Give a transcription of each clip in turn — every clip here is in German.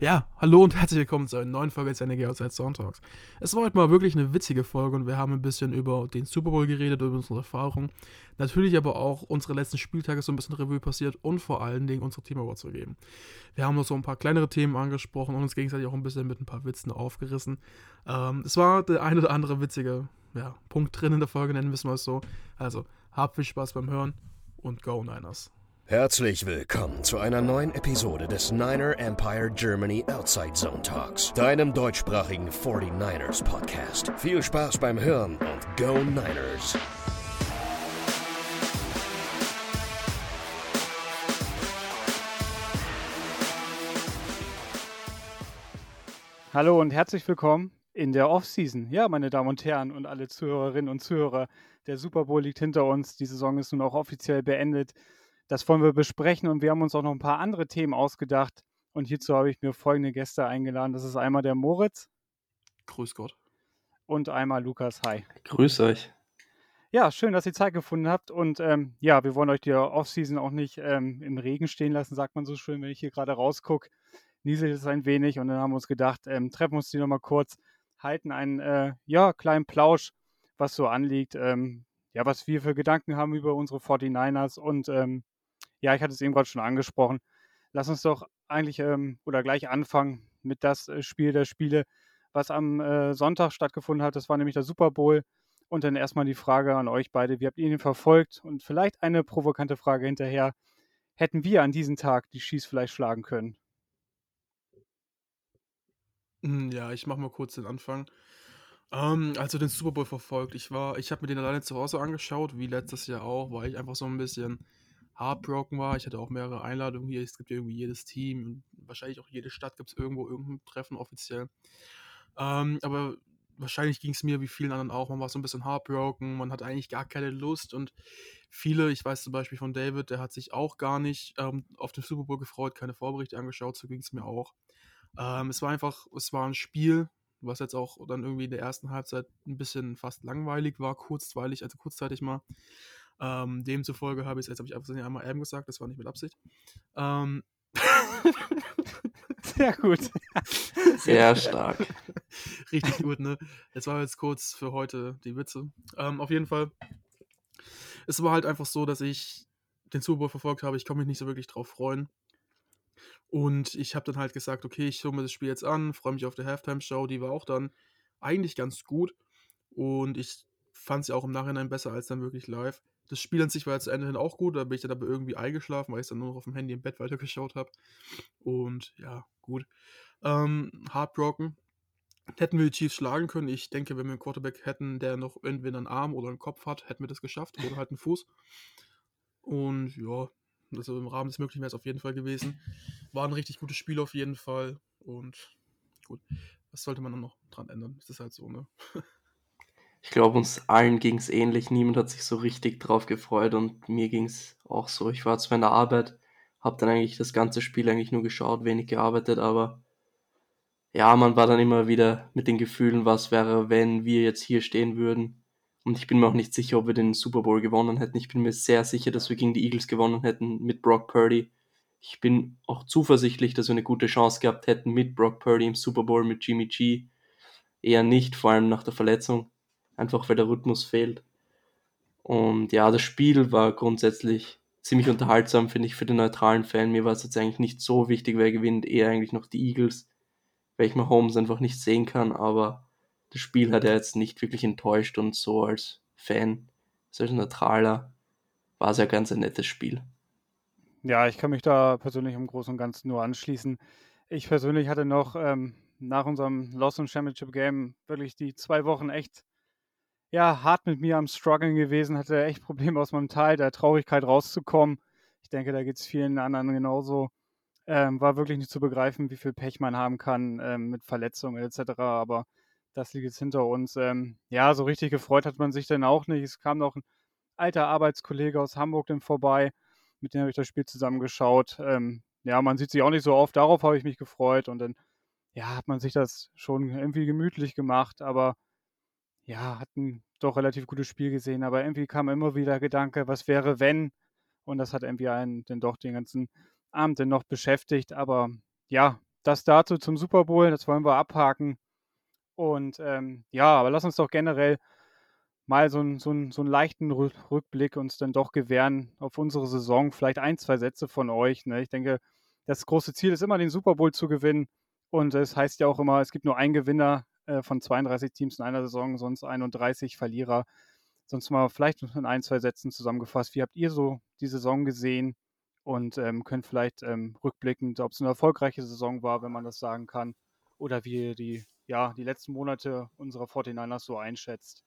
Ja, hallo und herzlich willkommen zu einer neuen Folge des NRG Outside Sonntags. Es war heute mal wirklich eine witzige Folge und wir haben ein bisschen über den Super Bowl geredet, über unsere Erfahrungen. Natürlich aber auch unsere letzten Spieltage so ein bisschen Revue passiert und vor allen Dingen unsere Team Awards vergeben. Wir haben noch so ein paar kleinere Themen angesprochen und uns gegenseitig auch ein bisschen mit ein paar Witzen aufgerissen. Ähm, es war der ein oder andere witzige ja, Punkt drin in der Folge, nennen wir es mal so. Also, habt viel Spaß beim Hören und Go Niners. Herzlich willkommen zu einer neuen Episode des Niner Empire Germany Outside Zone Talks, deinem deutschsprachigen 49ers Podcast. Viel Spaß beim Hören und Go Niners! Hallo und herzlich willkommen in der Offseason. Ja, meine Damen und Herren und alle Zuhörerinnen und Zuhörer, der Super Bowl liegt hinter uns. Die Saison ist nun auch offiziell beendet. Das wollen wir besprechen und wir haben uns auch noch ein paar andere Themen ausgedacht. Und hierzu habe ich mir folgende Gäste eingeladen. Das ist einmal der Moritz. Grüß Gott. Und einmal Lukas. Hi. Grüß euch. Ja, schön, dass ihr Zeit gefunden habt. Und ähm, ja, wir wollen euch die Offseason auch nicht ähm, im Regen stehen lassen, sagt man so schön, wenn ich hier gerade rausgucke. Nieselt es ein wenig und dann haben wir uns gedacht, ähm, treffen uns die nochmal kurz, halten einen äh, ja, kleinen Plausch, was so anliegt, ähm, ja, was wir für Gedanken haben über unsere 49ers und ähm, ja, ich hatte es eben gerade schon angesprochen. Lass uns doch eigentlich ähm, oder gleich anfangen mit das äh, Spiel der Spiele, was am äh, Sonntag stattgefunden hat. Das war nämlich der Super Bowl. Und dann erstmal die Frage an euch beide: Wie habt ihr ihn verfolgt? Und vielleicht eine provokante Frage hinterher: Hätten wir an diesem Tag die Schieß vielleicht schlagen können? Hm, ja, ich mache mal kurz den Anfang. Ähm, also den Super Bowl verfolgt. Ich war, ich habe mir den alleine zu Hause angeschaut, wie letztes Jahr auch, weil ich einfach so ein bisschen heartbroken war. Ich hatte auch mehrere Einladungen hier. Es gibt irgendwie jedes Team und wahrscheinlich auch jede Stadt gibt es irgendwo irgendein Treffen offiziell. Ähm, aber wahrscheinlich ging es mir wie vielen anderen auch. Man war so ein bisschen heartbroken, man hat eigentlich gar keine Lust und viele, ich weiß zum Beispiel von David, der hat sich auch gar nicht ähm, auf den Super Bowl gefreut, keine Vorberichte angeschaut, so ging es mir auch. Ähm, es war einfach, es war ein Spiel, was jetzt auch dann irgendwie in der ersten Halbzeit ein bisschen fast langweilig war, kurzweilig, also kurzzeitig mal. Ähm, demzufolge habe ich es, jetzt habe ich einfach einmal M gesagt, das war nicht mit Absicht. Ähm. Sehr gut. Sehr stark. Richtig gut, ne? Jetzt war jetzt kurz für heute die Witze. Ähm, auf jeden Fall. Es war halt einfach so, dass ich den Super Bowl verfolgt habe. Ich konnte mich nicht so wirklich drauf freuen. Und ich habe dann halt gesagt, okay, ich schaue mir das Spiel jetzt an, freue mich auf die Halftime-Show. Die war auch dann eigentlich ganz gut. Und ich fand sie auch im Nachhinein besser als dann wirklich live. Das Spiel an sich war jetzt zu Ende hin auch gut, da bin ich dann aber irgendwie eingeschlafen, weil ich dann nur noch auf dem Handy im Bett weitergeschaut habe. Und ja, gut. Ähm, Heartbroken. Hätten wir die Chiefs schlagen können. Ich denke, wenn wir einen Quarterback hätten, der noch entweder einen Arm oder einen Kopf hat, hätten wir das geschafft. Oder halt einen Fuß. Und ja, also im Rahmen des Möglichen wäre es auf jeden Fall gewesen. War ein richtig gutes Spiel auf jeden Fall. Und gut, was sollte man dann noch dran ändern? Das ist halt so, ne? Ich glaube, uns allen ging es ähnlich. Niemand hat sich so richtig drauf gefreut und mir ging es auch so. Ich war zwar in der Arbeit, habe dann eigentlich das ganze Spiel eigentlich nur geschaut, wenig gearbeitet, aber ja, man war dann immer wieder mit den Gefühlen, was wäre, wenn wir jetzt hier stehen würden. Und ich bin mir auch nicht sicher, ob wir den Super Bowl gewonnen hätten. Ich bin mir sehr sicher, dass wir gegen die Eagles gewonnen hätten mit Brock Purdy. Ich bin auch zuversichtlich, dass wir eine gute Chance gehabt hätten mit Brock Purdy im Super Bowl mit Jimmy G. Eher nicht, vor allem nach der Verletzung einfach weil der Rhythmus fehlt. Und ja, das Spiel war grundsätzlich ziemlich unterhaltsam, finde ich, für den neutralen Fan. Mir war es jetzt eigentlich nicht so wichtig, wer gewinnt, eher eigentlich noch die Eagles, weil ich Mahomes einfach nicht sehen kann, aber das Spiel hat ja jetzt nicht wirklich enttäuscht und so als Fan, als neutraler, war es ja ganz ein nettes Spiel. Ja, ich kann mich da persönlich im Großen und Ganzen nur anschließen. Ich persönlich hatte noch ähm, nach unserem Lost und Championship Game wirklich die zwei Wochen echt ja, hart mit mir am Struggeln gewesen, hatte echt Probleme aus meinem Teil der Traurigkeit rauszukommen. Ich denke, da geht es vielen anderen genauso. Ähm, war wirklich nicht zu begreifen, wie viel Pech man haben kann ähm, mit Verletzungen etc. Aber das liegt jetzt hinter uns. Ähm, ja, so richtig gefreut hat man sich dann auch nicht. Es kam noch ein alter Arbeitskollege aus Hamburg dann vorbei, mit dem habe ich das Spiel zusammengeschaut. Ähm, ja, man sieht sich auch nicht so oft, darauf habe ich mich gefreut und dann ja, hat man sich das schon irgendwie gemütlich gemacht, aber ja, hatten doch relativ gutes Spiel gesehen, aber irgendwie kam immer wieder der Gedanke, was wäre, wenn? Und das hat irgendwie einen dann doch den ganzen Abend dann noch beschäftigt. Aber ja, das dazu zum Super Bowl, das wollen wir abhaken. Und ähm, ja, aber lass uns doch generell mal so, ein, so, ein, so einen leichten Rückblick uns dann doch gewähren auf unsere Saison. Vielleicht ein, zwei Sätze von euch. Ne? Ich denke, das große Ziel ist immer, den Super Bowl zu gewinnen. Und es heißt ja auch immer, es gibt nur einen Gewinner äh, von 32 Teams in einer Saison, sonst 31 Verlierer. Sonst mal vielleicht in ein, zwei Sätzen zusammengefasst. Wie habt ihr so die Saison gesehen? Und ähm, könnt vielleicht ähm, rückblickend, ob es eine erfolgreiche Saison war, wenn man das sagen kann, oder wie ihr die, ja, die letzten Monate unserer 49ers so einschätzt.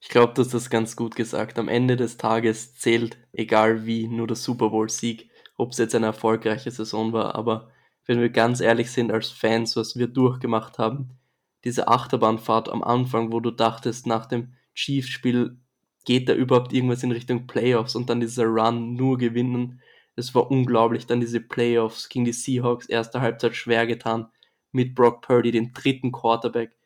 Ich glaube, das ganz gut gesagt. Am Ende des Tages zählt, egal wie, nur der Super Bowl-Sieg, ob es jetzt eine erfolgreiche Saison war. Aber wenn wir ganz ehrlich sind als Fans, was wir durchgemacht haben, diese Achterbahnfahrt am Anfang, wo du dachtest, nach dem Chiefs-Spiel geht da überhaupt irgendwas in Richtung Playoffs und dann dieser Run nur gewinnen. Es war unglaublich. Dann diese Playoffs gegen die Seahawks, erste Halbzeit schwer getan mit Brock Purdy, den dritten Quarterback.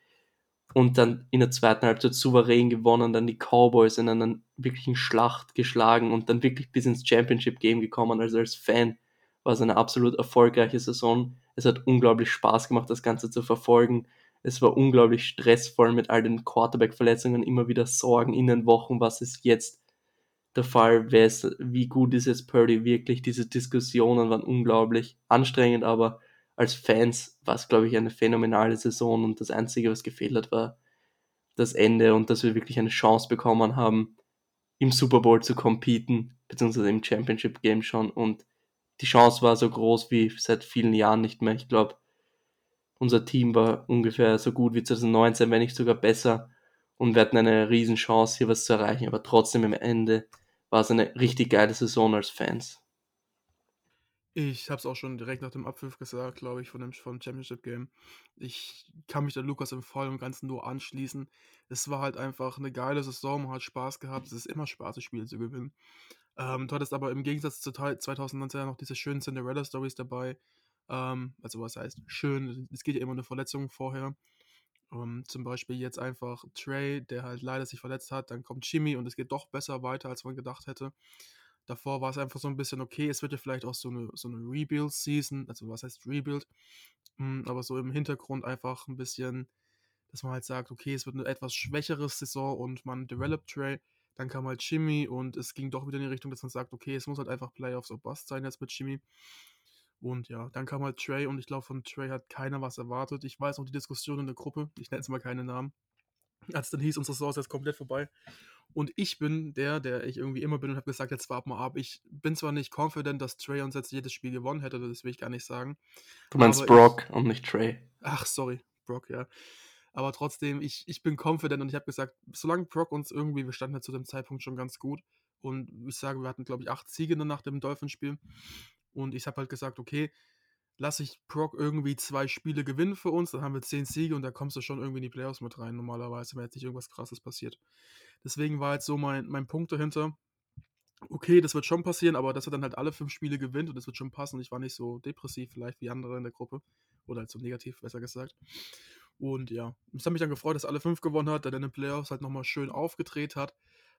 Und dann in der zweiten Halbzeit souverän gewonnen, dann die Cowboys in einer wirklichen Schlacht geschlagen und dann wirklich bis ins Championship Game gekommen. Also als Fan war es eine absolut erfolgreiche Saison. Es hat unglaublich Spaß gemacht, das Ganze zu verfolgen. Es war unglaublich stressvoll mit all den Quarterback-Verletzungen, immer wieder Sorgen in den Wochen, was ist jetzt der Fall, ist, wie gut ist jetzt Purdy wirklich. Diese Diskussionen waren unglaublich anstrengend, aber als Fans war es, glaube ich, eine phänomenale Saison und das Einzige, was gefehlt hat, war das Ende und dass wir wirklich eine Chance bekommen haben, im Super Bowl zu competen, beziehungsweise im Championship Game schon und die Chance war so groß wie seit vielen Jahren nicht mehr. Ich glaube, unser Team war ungefähr so gut wie 2019, wenn nicht sogar besser. Und wir hatten eine Riesenchance, hier was zu erreichen. Aber trotzdem am Ende war es eine richtig geile Saison als Fans. Ich habe es auch schon direkt nach dem Abpfiff gesagt, glaube ich, von dem, vom Championship Game. Ich kann mich da Lukas im Voll und Ganzen nur anschließen. Es war halt einfach eine geile Saison, man hat Spaß gehabt. Es ist immer Spaß, das Spiel zu gewinnen. Ähm, du hattest aber im Gegensatz zu 2019 noch diese schönen Cinderella-Stories dabei. Ähm, also was heißt schön, es geht ja immer eine Verletzung vorher. Ähm, zum Beispiel jetzt einfach Trey, der halt leider sich verletzt hat, dann kommt Jimmy und es geht doch besser weiter, als man gedacht hätte. Davor war es einfach so ein bisschen okay, es wird ja vielleicht auch so eine, so eine Rebuild-Season, also was heißt Rebuild, hm, aber so im Hintergrund einfach ein bisschen, dass man halt sagt, okay, es wird eine etwas schwächere Saison und man developt Trey, dann kam halt Jimmy und es ging doch wieder in die Richtung, dass man sagt, okay, es muss halt einfach Playoffs or Bust sein jetzt mit Jimmy. Und ja, dann kam halt Trey und ich glaube, von Trey hat keiner was erwartet. Ich weiß noch die Diskussion in der Gruppe, ich nenne jetzt mal keine Namen. Als dann hieß, unsere Saison ist jetzt komplett vorbei. Und ich bin der, der ich irgendwie immer bin und habe gesagt, jetzt warten wir ab. Ich bin zwar nicht confident, dass Trey uns jetzt jedes Spiel gewonnen hätte, das will ich gar nicht sagen. Du meinst Brock ich, und nicht Trey. Ach, sorry, Brock, ja. Aber trotzdem, ich, ich bin confident und ich habe gesagt, solange Brock uns irgendwie, wir standen ja zu dem Zeitpunkt schon ganz gut. Und ich sage, wir hatten, glaube ich, acht Siege nach dem Dolphinspiel. Und ich habe halt gesagt, okay, lasse ich Brock irgendwie zwei Spiele gewinnen für uns, dann haben wir zehn Siege und da kommst du schon irgendwie in die Playoffs mit rein, normalerweise, wenn jetzt nicht irgendwas krasses passiert. Deswegen war jetzt so mein, mein Punkt dahinter. Okay, das wird schon passieren, aber dass er dann halt alle fünf Spiele gewinnt und das wird schon passen. Ich war nicht so depressiv vielleicht wie andere in der Gruppe. Oder halt so negativ, besser gesagt. Und ja, es hat mich dann gefreut, dass alle fünf gewonnen hat, der dann in den Playoffs halt nochmal schön aufgedreht hat.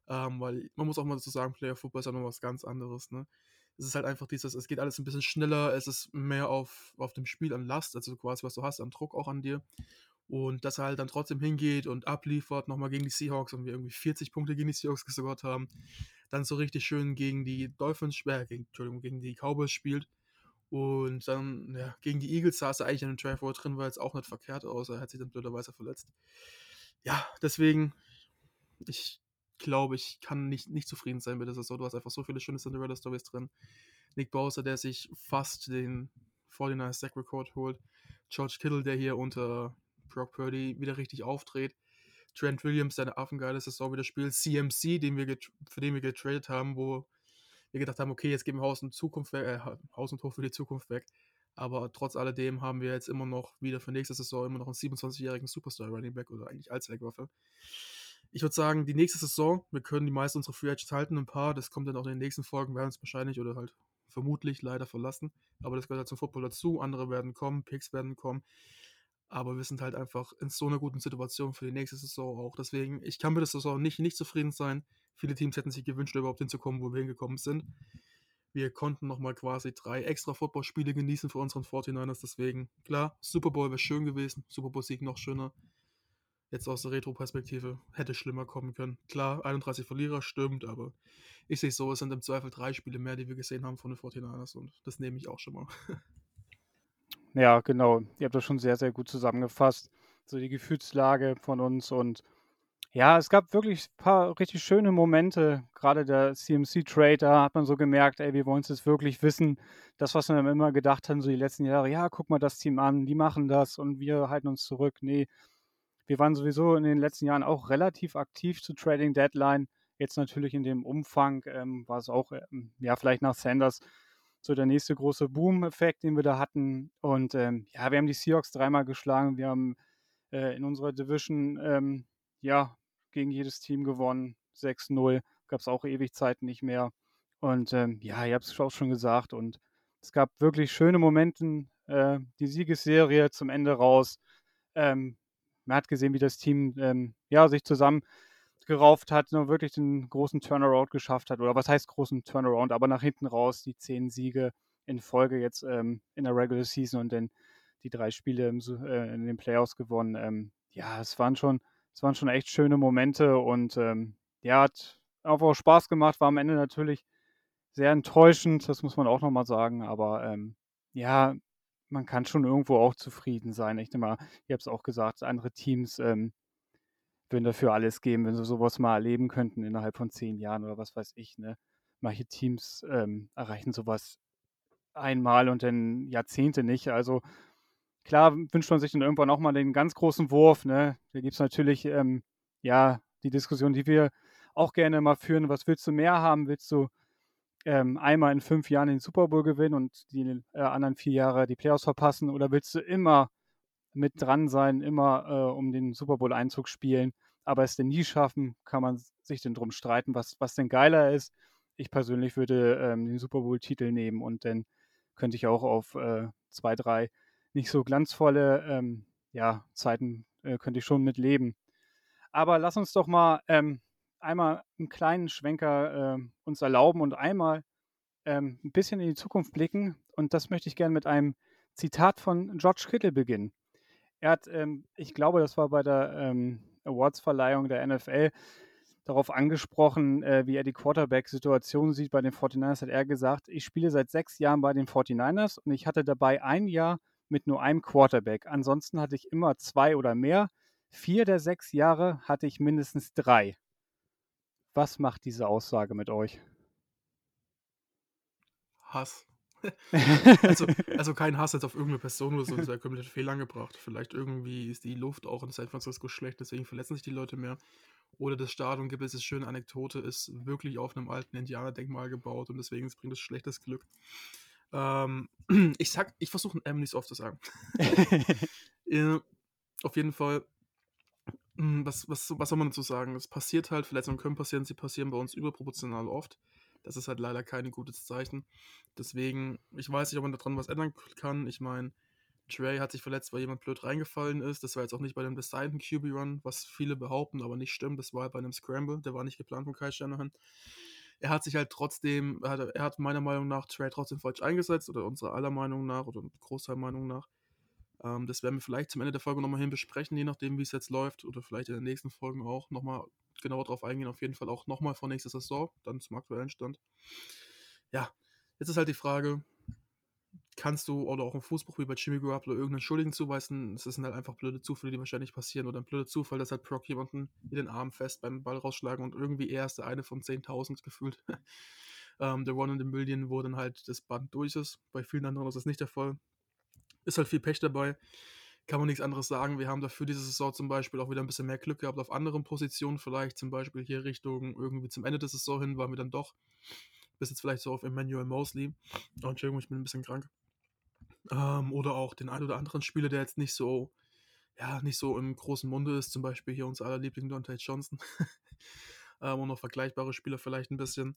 Ähm, weil man muss auch mal dazu sagen, Playoff Football ist ja noch was ganz anderes, ne? Es ist halt einfach dieses, es geht alles ein bisschen schneller, es ist mehr auf, auf dem Spiel an Last, also quasi was du hast, an Druck auch an dir. Und dass er halt dann trotzdem hingeht und abliefert, nochmal gegen die Seahawks und wir irgendwie 40 Punkte gegen die Seahawks gescored haben. Dann so richtig schön gegen die Dolphins, äh, gegen, Entschuldigung, gegen die Cowboys spielt. Und dann, ja, gegen die Eagles saß er eigentlich in dem Drive drin, war jetzt auch nicht verkehrt aus. Er hat sich dann blöderweise verletzt. Ja, deswegen, ich glaube, ich kann nicht, nicht zufrieden sein mit der Saison. Du hast einfach so viele schöne Cinderella-Stories drin. Nick Bowser, der sich fast den 49 Sack Record holt. George Kittle, der hier unter Brock Purdy wieder richtig aufdreht. Trent Williams, der eine affengeile Saison wieder spielt. CMC, den wir für den wir getradet haben, wo wir gedacht haben, okay, jetzt geben wir Haus und Zukunft weg, äh, Haus und Hof für die Zukunft weg. Aber trotz alledem haben wir jetzt immer noch wieder für nächste Saison immer noch einen 27-jährigen Superstar Running Back oder eigentlich Allzweckwaffe ich würde sagen, die nächste Saison, wir können die meisten unserer Free Agents halten, ein paar, das kommt dann auch in den nächsten Folgen, werden uns wahrscheinlich oder halt vermutlich leider verlassen. Aber das gehört halt zum Football dazu. Andere werden kommen, Picks werden kommen. Aber wir sind halt einfach in so einer guten Situation für die nächste Saison auch. Deswegen, ich kann mit der Saison nicht, nicht zufrieden sein. Viele Teams hätten sich gewünscht, überhaupt hinzukommen, wo wir hingekommen sind. Wir konnten nochmal quasi drei extra Footballspiele genießen für unseren 49ers. Deswegen, klar, Super Bowl wäre schön gewesen. Super Bowl-Sieg noch schöner. Jetzt aus der Retro-Perspektive hätte schlimmer kommen können. Klar, 31 Verlierer stimmt, aber ich sehe es so, es sind im Zweifel drei Spiele mehr, die wir gesehen haben von den 49ers und das nehme ich auch schon mal. Ja, genau. Ihr habt das schon sehr, sehr gut zusammengefasst. So die Gefühlslage von uns und ja, es gab wirklich ein paar richtig schöne Momente. Gerade der CMC-Trade, da hat man so gemerkt, ey, wir wollen es jetzt wirklich wissen. Das, was wir immer gedacht haben, so die letzten Jahre, ja, guck mal das Team an, die machen das und wir halten uns zurück. Nee, wir waren sowieso in den letzten Jahren auch relativ aktiv zu Trading Deadline. Jetzt natürlich in dem Umfang ähm, war es auch, ähm, ja, vielleicht nach Sanders so der nächste große Boom-Effekt, den wir da hatten. Und ähm, ja, wir haben die Seahawks dreimal geschlagen. Wir haben äh, in unserer Division ähm, ja gegen jedes Team gewonnen. 6-0. Gab es auch ewig Zeiten nicht mehr. Und ähm, ja, ihr habt es auch schon gesagt. Und es gab wirklich schöne Momente. Äh, die Siegesserie zum Ende raus. Ähm, man hat gesehen, wie das Team ähm, ja, sich zusammen gerauft hat und wirklich den großen Turnaround geschafft hat. Oder was heißt großen Turnaround? Aber nach hinten raus die zehn Siege in Folge jetzt ähm, in der Regular Season und dann die drei Spiele im, äh, in den Playoffs gewonnen. Ähm, ja, es waren schon, es waren schon echt schöne Momente und ähm, ja, hat auch Spaß gemacht, war am Ende natürlich sehr enttäuschend, das muss man auch nochmal sagen, aber ähm, ja, man kann schon irgendwo auch zufrieden sein. Ich denke mal, ihr habt es auch gesagt, andere Teams ähm, würden dafür alles geben, wenn sie sowas mal erleben könnten innerhalb von zehn Jahren oder was weiß ich. Ne? Manche Teams ähm, erreichen sowas einmal und dann Jahrzehnte nicht. Also klar wünscht man sich dann irgendwann auch mal den ganz großen Wurf. Ne? Da gibt es natürlich ähm, ja die Diskussion, die wir auch gerne mal führen. Was willst du mehr haben? Willst du ähm, einmal in fünf Jahren den Super Bowl gewinnen und die äh, anderen vier Jahre die Playoffs verpassen? Oder willst du immer mit dran sein, immer äh, um den Super Bowl-Einzug spielen? Aber es denn nie schaffen, kann man sich denn drum streiten, was, was denn geiler ist. Ich persönlich würde ähm, den Super Bowl-Titel nehmen und dann könnte ich auch auf äh, zwei, drei nicht so glanzvolle ähm, ja, Zeiten äh, könnte ich schon mit leben. Aber lass uns doch mal ähm, einmal einen kleinen Schwenker äh, uns erlauben und einmal ähm, ein bisschen in die Zukunft blicken. Und das möchte ich gerne mit einem Zitat von George Kittle beginnen. Er hat, ähm, ich glaube, das war bei der ähm, Awards-Verleihung der NFL, darauf angesprochen, äh, wie er die Quarterback-Situation sieht bei den 49ers, hat er gesagt, ich spiele seit sechs Jahren bei den 49ers und ich hatte dabei ein Jahr mit nur einem Quarterback. Ansonsten hatte ich immer zwei oder mehr. Vier der sechs Jahre hatte ich mindestens drei. Was macht diese Aussage mit euch? Hass. also, also kein Hass jetzt auf irgendeine Person oder so, das wäre komplett fehl angebracht. Vielleicht irgendwie ist die Luft auch in San Francisco schlecht, deswegen verletzen sich die Leute mehr. Oder das Stadion gibt es eine schöne Anekdote, ist wirklich auf einem alten Indianerdenkmal gebaut und deswegen bringt es schlechtes Glück. Ähm, ich sag, ich versuche M nicht so oft zu sagen. ja, auf jeden Fall, was, was, was soll man dazu sagen? Es passiert halt, Verletzungen können passieren, sie passieren bei uns überproportional oft. Das ist halt leider kein gutes Zeichen. Deswegen, ich weiß nicht, ob man daran was ändern kann. Ich meine, Trey hat sich verletzt, weil jemand blöd reingefallen ist. Das war jetzt auch nicht bei dem designten QB-Run, was viele behaupten, aber nicht stimmt. Das war halt bei einem Scramble, der war nicht geplant von Kai Shanahan. Er hat sich halt trotzdem, er hat, er hat meiner Meinung nach Trey trotzdem falsch eingesetzt oder unserer aller Meinung nach oder Großteil Meinung nach. Ähm, das werden wir vielleicht zum Ende der Folge nochmal hin besprechen, je nachdem, wie es jetzt läuft oder vielleicht in den nächsten Folgen auch nochmal genauer drauf eingehen. Auf jeden Fall auch nochmal vor nächster Saison, dann zum aktuellen Stand. Ja, jetzt ist halt die Frage, kannst du oder auch im Fußball wie bei Jimmy Garoppolo irgendeinen Schuldigen zuweisen. Es sind halt einfach blöde Zufälle, die wahrscheinlich passieren. Oder ein blöder Zufall, dass halt Proc jemanden in den Arm fest beim Ball rausschlagen und irgendwie er ist der eine von 10.000 gefühlt. ähm, der One in the Million, wo dann halt das Band durch ist. Bei vielen anderen ist das nicht der Fall. Ist halt viel Pech dabei. Kann man nichts anderes sagen. Wir haben dafür diese Saison zum Beispiel auch wieder ein bisschen mehr Glück gehabt auf anderen Positionen. Vielleicht zum Beispiel hier Richtung irgendwie zum Ende der Saison hin waren wir dann doch bis jetzt vielleicht so auf Emmanuel Mosley. Oh, Entschuldigung, ich bin ein bisschen krank. Ähm, oder auch den ein oder anderen Spieler, der jetzt nicht so, ja, nicht so im großen Munde ist. Zum Beispiel hier unser aller Liebling Dante Johnson. ähm, und noch vergleichbare Spieler vielleicht ein bisschen.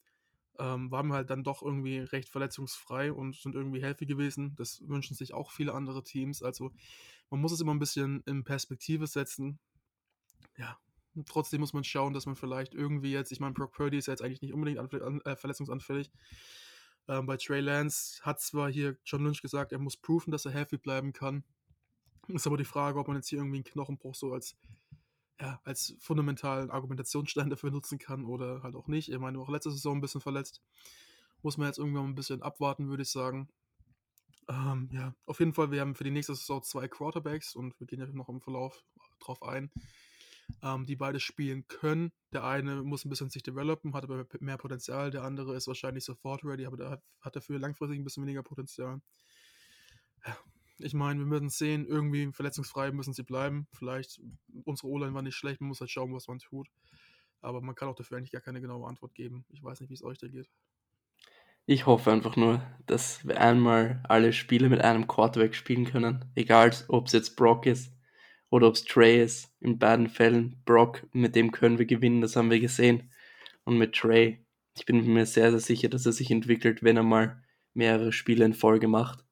Ähm, waren wir halt dann doch irgendwie recht verletzungsfrei und sind irgendwie healthy gewesen. Das wünschen sich auch viele andere Teams. Also man muss es immer ein bisschen in Perspektive setzen. Ja, trotzdem muss man schauen, dass man vielleicht irgendwie jetzt, ich meine, Brock Purdy ist ja jetzt eigentlich nicht unbedingt an, äh, verletzungsanfällig, Ähm, bei Trey Lance hat zwar hier John Lynch gesagt, er muss proven, dass er healthy bleiben kann. Ist aber die Frage, ob man jetzt hier irgendwie einen Knochenbruch so als, ja, als fundamentalen Argumentationsstein dafür nutzen kann oder halt auch nicht. Ich meine, auch letzte Saison ein bisschen verletzt. Muss man jetzt irgendwann ein bisschen abwarten, würde ich sagen. Ähm, ja, auf jeden Fall, wir haben für die nächste Saison zwei Quarterbacks und wir gehen ja noch im Verlauf drauf ein, ähm, die beide spielen können. Der eine muss ein bisschen sich developen, hat aber mehr Potenzial. Der andere ist wahrscheinlich sofort ready, aber der hat, dafür langfristig ein bisschen weniger Potenzial. Ja, ich meine, wir müssen sehen, irgendwie verletzungsfrei müssen sie bleiben. Vielleicht, unsere O-Line war nicht schlecht, man muss halt schauen, was man tut. Aber man kann auch dafür eigentlich gar keine genaue Antwort geben. Ich weiß nicht, wie es euch da geht. Ich hoffe einfach nur, dass wir einmal alle Spiele mit einem Quarterback spielen können. Egal, ob es jetzt Brock ist oder ob es Trey ist. In beiden Fällen Brock, mit dem können wir gewinnen, das haben wir gesehen. Und mit Trey, ich bin mir sehr, sehr sicher, dass er sich entwickelt, wenn er mal mehrere Spiele in Folge macht.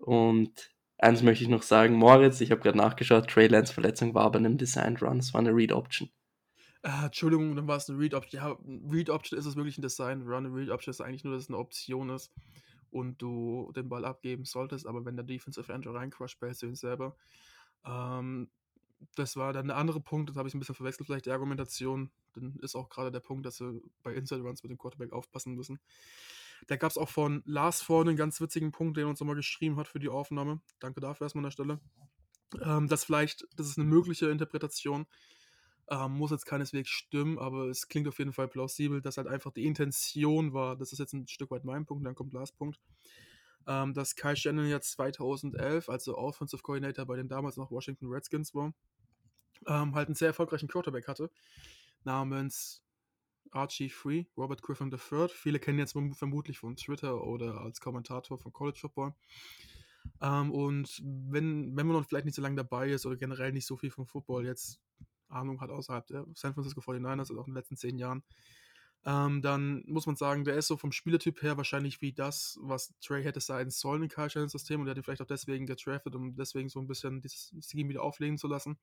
Und eins möchte ich noch sagen, Moritz, ich habe gerade nachgeschaut, Trey Lance Verletzung war bei einem Design Run, es war eine Read Option. Ah, Entschuldigung, dann war es eine Read Option. Ja, Read Option ist es wirklich ein Design Run. Read Option ist eigentlich nur, dass es eine Option ist und du den Ball abgeben solltest, aber wenn der Defensive End reincrusht, behältst du ihn selber. Ähm, das war dann der andere Punkt, das habe ich ein bisschen verwechselt, vielleicht die Argumentation. Dann ist auch gerade der Punkt, dass sie bei Inside Runs mit dem Quarterback aufpassen müssen. Da gab es auch von Lars vorne einen ganz witzigen Punkt, den er uns nochmal geschrieben hat für die Aufnahme. Danke dafür erstmal an der Stelle. Ähm, das vielleicht, das ist eine mögliche Interpretation. Ähm, muss jetzt keineswegs stimmen, aber es klingt auf jeden Fall plausibel, dass halt einfach die Intention war, das ist jetzt ein Stück weit mein Punkt, dann kommt Lars Punkt, ähm, dass Kai Shannon ja 2011, also Offensive Coordinator bei den damals noch Washington Redskins war, ähm, halt einen sehr erfolgreichen Quarterback hatte, namens Archie Free, Robert Griffin III. Viele kennen jetzt vermutlich von Twitter oder als Kommentator von College Football. Ähm, und wenn, wenn man noch vielleicht nicht so lange dabei ist oder generell nicht so viel vom Football jetzt Ahnung hat außerhalb der San Francisco 49ers oder auch in den letzten zehn Jahren, ähm, dann muss man sagen, der ist so vom Spielertyp her wahrscheinlich wie das, was Trey hätte sein sollen in Kyle System und der hat ihn vielleicht auch deswegen getraftet, um deswegen so ein bisschen dieses Scheme wieder auflegen zu lassen.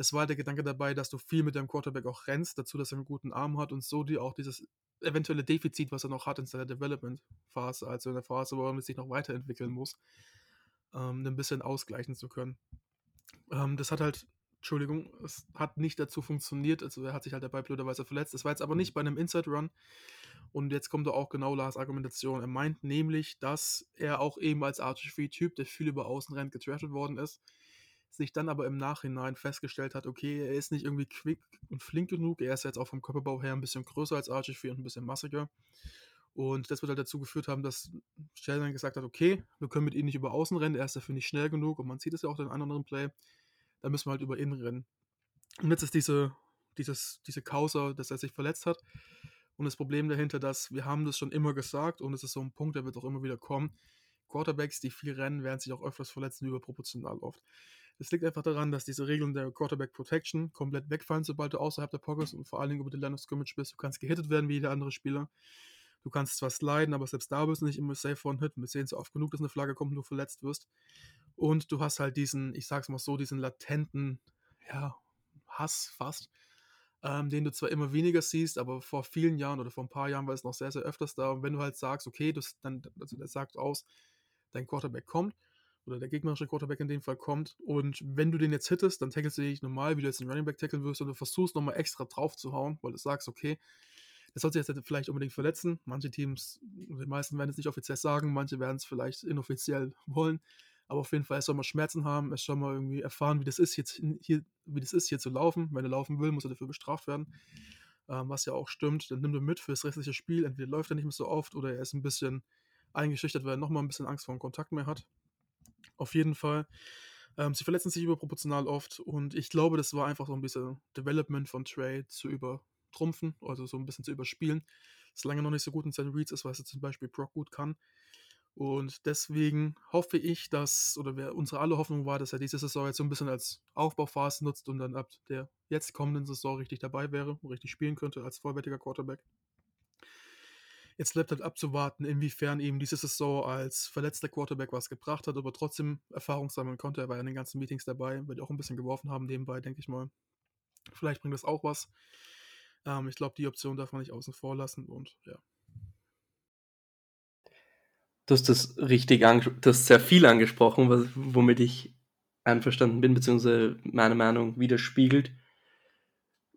Es war der Gedanke dabei, dass du viel mit deinem Quarterback auch rennst, dazu, dass er einen guten Arm hat und so dir auch dieses eventuelle Defizit, was er noch hat in seiner Development-Phase, also in der Phase, wo er sich noch weiterentwickeln muss, ähm, ein bisschen ausgleichen zu können. Ähm, das hat halt Entschuldigung, es hat nicht dazu funktioniert. Also er hat sich halt dabei blöderweise verletzt. Das war jetzt aber nicht bei einem Inside Run. Und jetzt kommt da auch genau Lars Argumentation. Er meint nämlich, dass er auch eben als RG3-Typ, der viel über Außen rennt, getraftet worden ist, sich dann aber im Nachhinein festgestellt hat, okay, er ist nicht irgendwie quick und flink genug. Er ist jetzt auch vom Körperbau her ein bisschen größer als RG3 und ein bisschen massiger. Und das wird halt dazu geführt haben, dass Sheldon gesagt hat, okay, wir können mit ihm nicht über Außen rennen, er ist dafür nicht schnell genug und man sieht es ja auch in einem anderen Play da müssen wir halt über innen rennen. Und jetzt ist diese, dieses, diese Causa, dass er sich verletzt hat. Und das Problem dahinter, dass wir haben das schon immer gesagt und es ist so ein Punkt, der wird auch immer wieder kommen. Quarterbacks, die viel rennen, werden sich auch öfters verletzen, überproportional oft. Das liegt einfach daran, dass diese Regeln der Quarterback Protection komplett wegfallen, sobald du außerhalb der Pockets und vor allen Dingen über die Line of Scrimmage bist. Du kannst gehittet werden wie jeder andere Spieler. Du kannst zwar sliden, aber selbst da bist du nicht immer safe von Hit. Wir sehen es oft genug, dass eine Flagge kommt und du verletzt wirst. Und du hast halt diesen, ich sag's mal so, diesen latenten, ja, Hass fast, ähm, den du zwar immer weniger siehst, aber vor vielen Jahren oder vor ein paar Jahren war es noch sehr, sehr öfters da. Und wenn du halt sagst, okay, das, dann, also der sagt aus, dein Quarterback kommt, oder der gegnerische Quarterback in dem Fall kommt. Und wenn du den jetzt hittest, dann tackelst du dich normal, wie du jetzt einen Running Back tackeln wirst, und du versuchst nochmal extra drauf zu hauen, weil du sagst, okay, das sollte jetzt vielleicht unbedingt verletzen. Manche Teams, die meisten werden es nicht offiziell sagen, manche werden es vielleicht inoffiziell wollen. Aber auf jeden Fall, er soll mal Schmerzen haben, er soll mal irgendwie erfahren, wie das ist, jetzt hier, wie das ist, hier zu laufen. Wenn er laufen will, muss er dafür bestraft werden. Ähm, was ja auch stimmt. Dann nimmt er mit für das restliche Spiel. Entweder läuft er nicht mehr so oft oder er ist ein bisschen eingeschüchtert, weil er nochmal ein bisschen Angst vor dem Kontakt mehr hat. Auf jeden Fall. Ähm, sie verletzen sich überproportional oft und ich glaube, das war einfach so ein bisschen Development von Trey zu übertrumpfen, also so ein bisschen zu überspielen. Solange er noch nicht so gut in seinen Reads ist, was er zum Beispiel Brock gut kann. Und deswegen hoffe ich, dass, oder unsere alle Hoffnung war, dass er diese Saison jetzt so ein bisschen als Aufbauphase nutzt und dann ab der jetzt kommenden Saison richtig dabei wäre und richtig spielen könnte als vollwertiger Quarterback. Jetzt bleibt halt abzuwarten, inwiefern ihm diese Saison als verletzter Quarterback was gebracht hat, aber trotzdem Erfahrung sammeln konnte. Er war ja in den ganzen Meetings dabei, die auch ein bisschen geworfen haben nebenbei, denke ich mal. Vielleicht bringt das auch was. Ähm, ich glaube, die Option darf man nicht außen vor lassen und ja. Du hast das richtig angesprochen, hast sehr viel angesprochen, was, womit ich einverstanden bin, beziehungsweise meine Meinung widerspiegelt.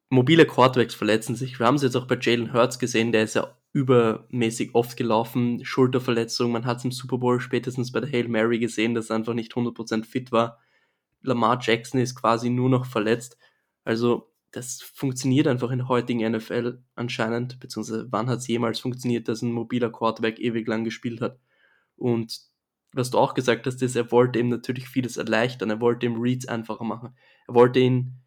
Mobile Quarterbacks verletzen sich. Wir haben es jetzt auch bei Jalen Hurts gesehen, der ist ja übermäßig oft gelaufen, Schulterverletzung, man hat es im Super Bowl spätestens bei der Hail Mary gesehen, dass er einfach nicht 100% fit war. Lamar Jackson ist quasi nur noch verletzt. Also das funktioniert einfach in heutigen NFL anscheinend, beziehungsweise wann hat es jemals funktioniert, dass ein mobiler Quarterback ewig lang gespielt hat. Und was du auch gesagt hast, ist, er wollte ihm natürlich vieles erleichtern, er wollte ihm Reads einfacher machen. Er wollte ihn,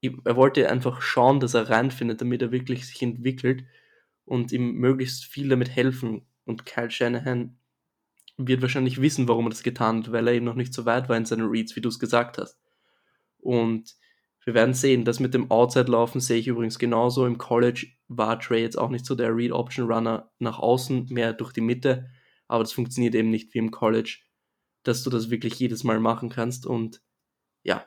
er wollte einfach schauen, dass er reinfindet, damit er wirklich sich entwickelt und ihm möglichst viel damit helfen. Und Kyle Shanahan wird wahrscheinlich wissen, warum er das getan hat, weil er eben noch nicht so weit war in seinen Reads, wie du es gesagt hast. Und wir werden sehen, das mit dem Outside-Laufen sehe ich übrigens genauso. Im College war Trey jetzt auch nicht so der Read-Option-Runner nach außen, mehr durch die Mitte aber das funktioniert eben nicht wie im College, dass du das wirklich jedes Mal machen kannst. Und ja,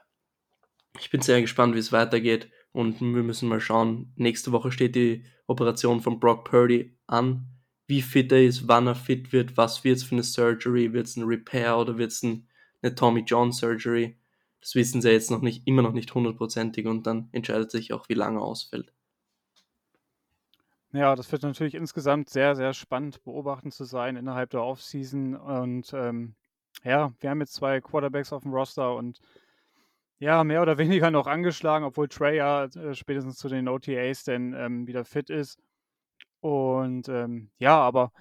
ich bin sehr gespannt, wie es weitergeht. Und wir müssen mal schauen. Nächste Woche steht die Operation von Brock Purdy an. Wie fit er ist, wann er fit wird, was wird es für eine Surgery, wird es ein Repair oder wird es ein, eine Tommy John Surgery. Das wissen sie jetzt noch nicht, immer noch nicht hundertprozentig und dann entscheidet sich auch, wie lange er ausfällt. Ja, das wird natürlich insgesamt sehr, sehr spannend beobachten zu sein innerhalb der Offseason. Und ähm, ja, wir haben jetzt zwei Quarterbacks auf dem Roster und ja, mehr oder weniger noch angeschlagen, obwohl Trey ja äh, spätestens zu den OTAs denn ähm, wieder fit ist. Und ähm, ja, aber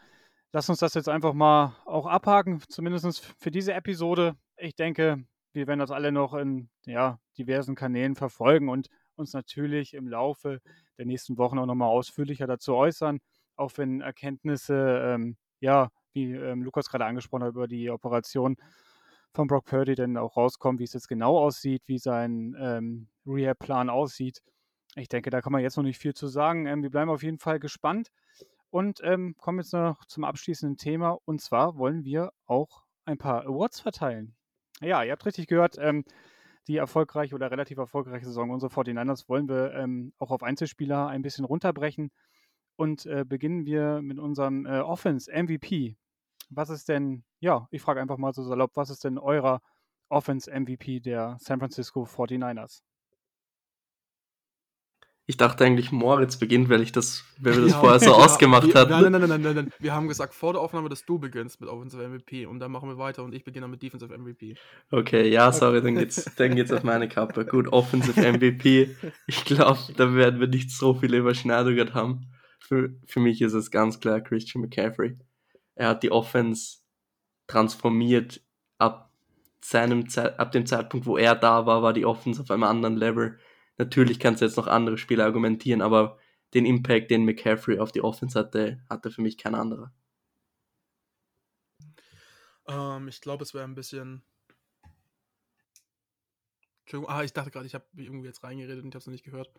lass uns das jetzt einfach mal auch abhaken, zumindest für diese Episode. Ich denke, wir werden das alle noch in ja, diversen Kanälen verfolgen und uns natürlich im Laufe der nächsten Wochen auch nochmal ausführlicher dazu äußern, auch wenn Erkenntnisse, ähm, ja, wie ähm, Lukas gerade angesprochen hat, über die Operation von Brock Purdy dann auch rauskommen, wie es jetzt genau aussieht, wie sein ähm, Rehab-Plan aussieht. Ich denke, da kann man jetzt noch nicht viel zu sagen. Ähm, wir bleiben auf jeden Fall gespannt und ähm, kommen jetzt noch zum abschließenden Thema. Und zwar wollen wir auch ein paar Awards verteilen. Ja, ihr habt richtig gehört. Ähm, die erfolgreiche oder relativ erfolgreiche Saison unserer 49ers wollen wir ähm, auch auf Einzelspieler ein bisschen runterbrechen. Und äh, beginnen wir mit unserem äh, Offense MVP. Was ist denn, ja, ich frage einfach mal so salopp, was ist denn eurer Offense MVP der San Francisco 49ers? Ich dachte eigentlich, Moritz beginnt, weil ich das, weil wir das ja, vorher so ja, ausgemacht wir, hatten. Nein, nein, nein, nein, nein, Wir haben gesagt vor der Aufnahme, dass du beginnst mit Offensive MVP und dann machen wir weiter und ich beginne mit Defensive MVP. Okay, ja, sorry, dann geht's, dann geht's auf meine Kappe. Gut, Offensive MVP. Ich glaube, da werden wir nicht so viele Überschneidungen haben. Für, für mich ist es ganz klar Christian McCaffrey. Er hat die Offense transformiert ab seinem ab dem Zeitpunkt, wo er da war, war die Offense auf einem anderen Level Natürlich kannst du jetzt noch andere Spiele argumentieren, aber den Impact, den McCaffrey auf die Offense hatte, hatte für mich kein anderer. Ähm, ich glaube, es wäre ein bisschen. Entschuldigung, ah, ich dachte gerade, ich habe irgendwie jetzt reingeredet und ich habe es noch nicht gehört.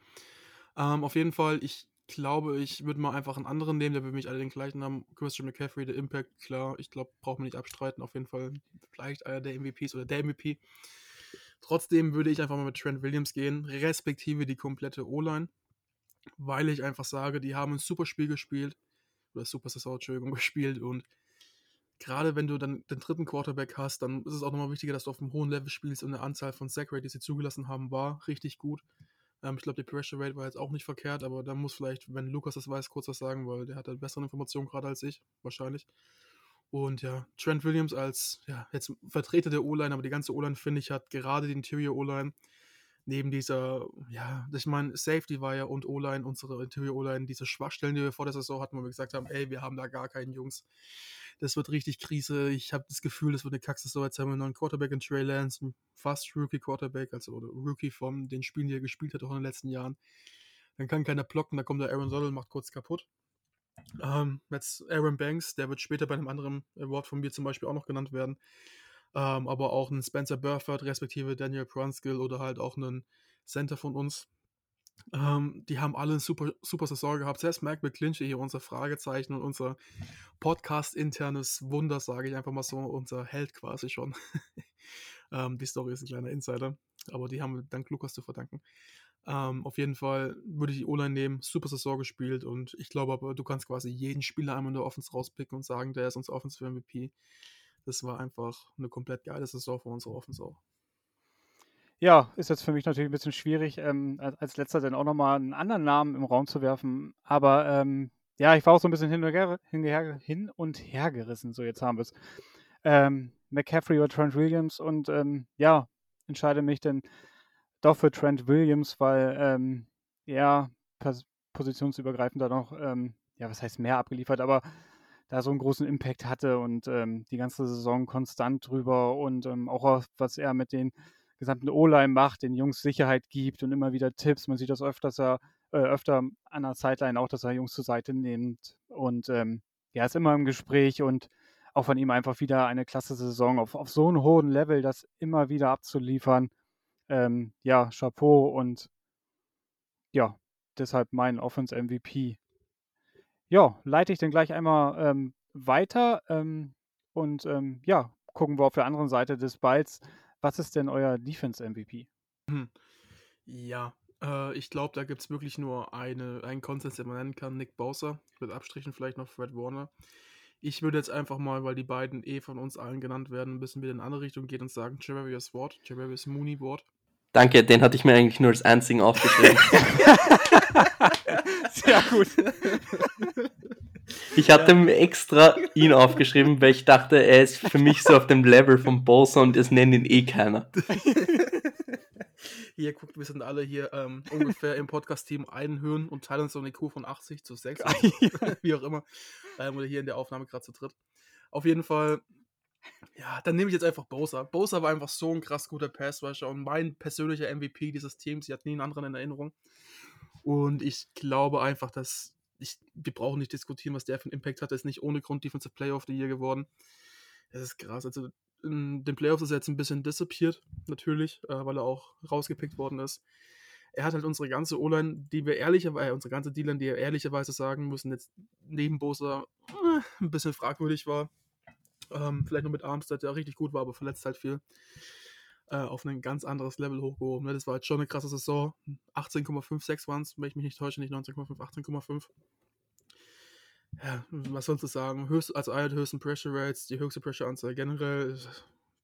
Ähm, auf jeden Fall, ich glaube, ich würde mal einfach einen anderen nehmen, der würde mich alle den gleichen haben. Christian McCaffrey, der Impact, klar, ich glaube, braucht man nicht abstreiten. Auf jeden Fall vielleicht einer der MVPs oder der MVP. Trotzdem würde ich einfach mal mit Trent Williams gehen, respektive die komplette O-Line, weil ich einfach sage, die haben ein super Spiel gespielt, oder super Saison, Entschuldigung, gespielt und gerade wenn du dann den dritten Quarterback hast, dann ist es auch nochmal wichtiger, dass du auf einem hohen Level spielst und eine Anzahl von Sack Rate, die sie zugelassen haben, war richtig gut. Ähm, ich glaube, die Pressure Rate war jetzt auch nicht verkehrt, aber da muss vielleicht, wenn Lukas das weiß, kurz was sagen, weil der hat halt bessere Informationen gerade als ich, wahrscheinlich. Und ja, Trent Williams als ja, jetzt Vertreter der O-Line, aber die ganze O-Line, finde ich, hat gerade die Interior O-Line neben dieser, ja, ich meine, Safety war ja und O-Line, unsere Interior O-Line, diese Schwachstellen, die wir vor der Saison hatten, wo wir gesagt haben, ey, wir haben da gar keinen Jungs. Das wird richtig Krise. Ich habe das Gefühl, das wird eine Kacksaison. Jetzt haben wir einen Quarterback in Trey Lance, ein fast Rookie-Quarterback, also oder Rookie von den Spielen, die er gespielt hat, auch in den letzten Jahren. Dann kann keiner blocken, da kommt der Aaron Donald, macht kurz kaputt. Ähm, jetzt Aaron Banks, der wird später bei einem anderen Award von mir zum Beispiel auch noch genannt werden. Ähm, aber auch ein Spencer Burford, respektive Daniel Brunskill oder halt auch einen Center von uns. Ähm, die haben alle eine super, super Saison gehabt. Selbst Mac McClinchy hier, unser Fragezeichen und unser Podcast-internes Wunder, sage ich einfach mal so, unser Held quasi schon. Ähm, die Story ist ein kleiner Insider, aber die haben wir dank Lukas zu verdanken. Ähm, auf jeden Fall würde ich die O-Line nehmen, super Saison gespielt und ich glaube aber, du kannst quasi jeden Spieler einmal in der Offense rauspicken und sagen, der ist unser Offensive MVP. Das war einfach eine komplett geile Saison für unsere Offense auch. Ja, ist jetzt für mich natürlich ein bisschen schwierig, ähm, als, letzter dann auch nochmal einen anderen Namen im Raum zu werfen. Aber ähm, ja, ich war auch so ein bisschen hin und her, hin und her gerissen. So, jetzt haben wir es. Ähm, McCaffrey oder Trent Williams und ähm, ja, entscheide mich dann doch für Trent Williams, weil ähm, er positionsübergreifend da noch, ähm, ja, was heißt mehr abgeliefert, aber da so einen großen Impact hatte und ähm, die ganze Saison konstant drüber und ähm, auch was er mit den gesamten O-Line macht, den Jungs Sicherheit gibt und immer wieder Tipps. Man sieht das öfter, dass er äh, öfter an der Sideline auch, dass er Jungs zur Seite nimmt und ähm, ja, ist immer im Gespräch und auch von ihm einfach wieder eine klasse Saison auf, auf so einem hohen Level, das immer wieder abzuliefern. Ähm, ja, Chapeau und ja, deshalb mein Offense-MVP. Ja, leite ich dann gleich einmal ähm, weiter ähm, und ähm, ja, gucken wir auf der anderen Seite des Balls. Was ist denn euer Defense-MVP? Hm. Ja, äh, ich glaube, da gibt es wirklich nur eine, einen Konsens, den man nennen kann. Nick Bowser, mit Abstrichen vielleicht noch Fred Warner. Ich würde jetzt einfach mal, weil die beiden eh von uns allen genannt werden, ein bisschen wieder in eine andere Richtung gehen und sagen Javarius Ward, Javarius Mooney Ward. Danke, den hatte ich mir eigentlich nur als einzigen aufgeschrieben. Sehr gut. Ich hatte mir extra ihn aufgeschrieben, weil ich dachte, er ist für mich so auf dem Level von Bosa und es nennt ihn eh keiner. Hier, guckt, wir sind alle hier ähm, ungefähr im Podcast-Team einhören und teilen so eine Kuh von 80 zu 6, wie auch immer. Ähm, oder hier in der Aufnahme gerade zu dritt. Auf jeden Fall, ja, dann nehme ich jetzt einfach Bosa. Bosa war einfach so ein krass guter Passrusher und mein persönlicher MVP dieses Teams. Ich hatte nie einen anderen in Erinnerung. Und ich glaube einfach, dass ich, wir brauchen nicht diskutieren, was der für einen Impact hat. Er ist nicht ohne Grund Defensive Player of the Year geworden. Das ist krass. Also in den Playoffs ist er jetzt ein bisschen disappeared, natürlich, äh, weil er auch rausgepickt worden ist. Er hat halt unsere ganze O-Line, die wir ehrlicherweise, äh, unsere ganze D-Line, die wir ehrlicherweise sagen müssen, jetzt neben Bosa äh, ein bisschen fragwürdig war. Ähm, vielleicht nur mit Armstead, der richtig gut war, aber verletzt halt viel. Äh, auf ein ganz anderes Level hochgehoben. Ne? Das war jetzt schon eine krasse Saison. 18,56 waren es, wenn ich mich nicht täusche, nicht 19,5, 18,5 ja, was sollst du sagen? Höchst, also einer der höchsten Pressure Rates, die höchste Pressure-Anzahl generell.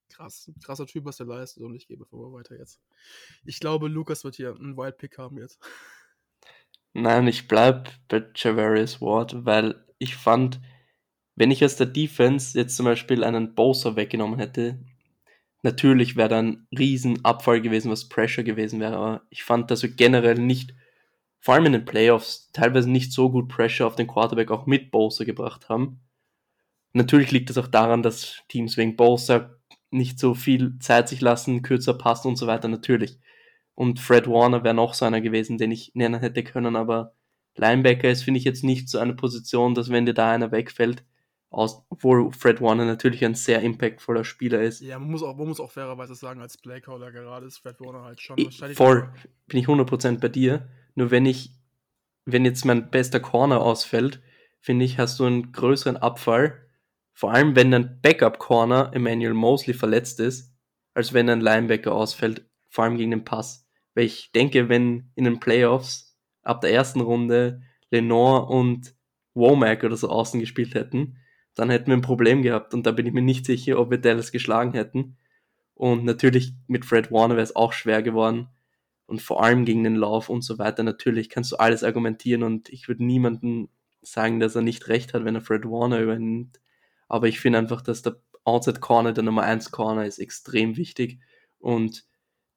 Krass, krasser Typ, was der leistet und ich gebe vor weiter jetzt. Ich glaube, Lukas wird hier einen Wild Pick haben jetzt. Nein, ich bleib bei Javarius Ward, weil ich fand, wenn ich aus der Defense jetzt zum Beispiel einen Bowser weggenommen hätte, natürlich wäre da ein Riesenabfall gewesen, was Pressure gewesen wäre, aber ich fand, dass wir generell nicht vor allem in den Playoffs teilweise nicht so gut Pressure auf den Quarterback auch mit Bosa gebracht haben. Natürlich liegt es auch daran, dass Teams wegen Bosa nicht so viel Zeit sich lassen, kürzer passen und so weiter, natürlich. Und Fred Warner wäre noch so einer gewesen, den ich nennen hätte können, aber Linebacker ist, finde ich, jetzt nicht so eine Position, dass wenn dir da einer wegfällt, aus, obwohl Fred Warner natürlich ein sehr impactvoller Spieler ist. Ja, man muss auch, man muss auch fairerweise sagen, als Playcaller gerade ist Fred Warner halt schon wahrscheinlich. Voll, bin ich 100% bei dir. Nur wenn ich, wenn jetzt mein bester Corner ausfällt, finde ich, hast du einen größeren Abfall. Vor allem, wenn ein Backup-Corner Emmanuel Mosley verletzt ist, als wenn ein Linebacker ausfällt, vor allem gegen den Pass. Weil ich denke, wenn in den Playoffs ab der ersten Runde Lenore und Womack oder so außen gespielt hätten, dann hätten wir ein Problem gehabt und da bin ich mir nicht sicher, ob wir Dallas geschlagen hätten. Und natürlich mit Fred Warner wäre es auch schwer geworden und vor allem gegen den Lauf und so weiter. Natürlich kannst du alles argumentieren und ich würde niemanden sagen, dass er nicht recht hat, wenn er Fred Warner übernimmt. Aber ich finde einfach, dass der Outside Corner, der Nummer 1 Corner, ist extrem wichtig. Und